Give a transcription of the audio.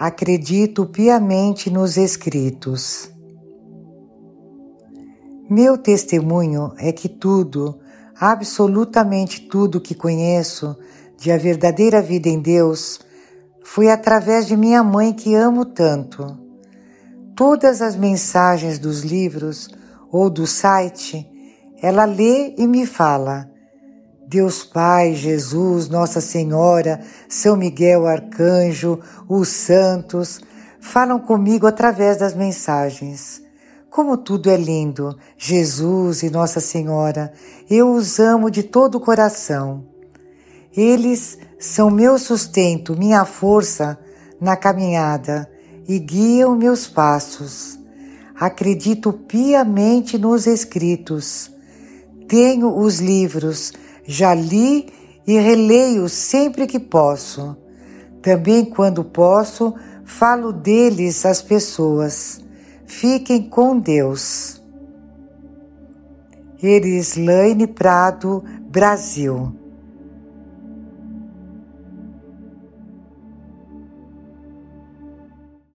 Acredito piamente nos Escritos. Meu testemunho é que tudo, absolutamente tudo que conheço de a verdadeira vida em Deus, foi através de minha mãe que amo tanto. Todas as mensagens dos livros ou do site, ela lê e me fala. Deus Pai, Jesus, Nossa Senhora, São Miguel Arcanjo, os santos, falam comigo através das mensagens. Como tudo é lindo, Jesus e Nossa Senhora, eu os amo de todo o coração. Eles são meu sustento, minha força na caminhada e guiam meus passos. Acredito piamente nos escritos. Tenho os livros, já li e releio sempre que posso. Também, quando posso, falo deles às pessoas. Fiquem com Deus. Erislaine Prado, Brasil.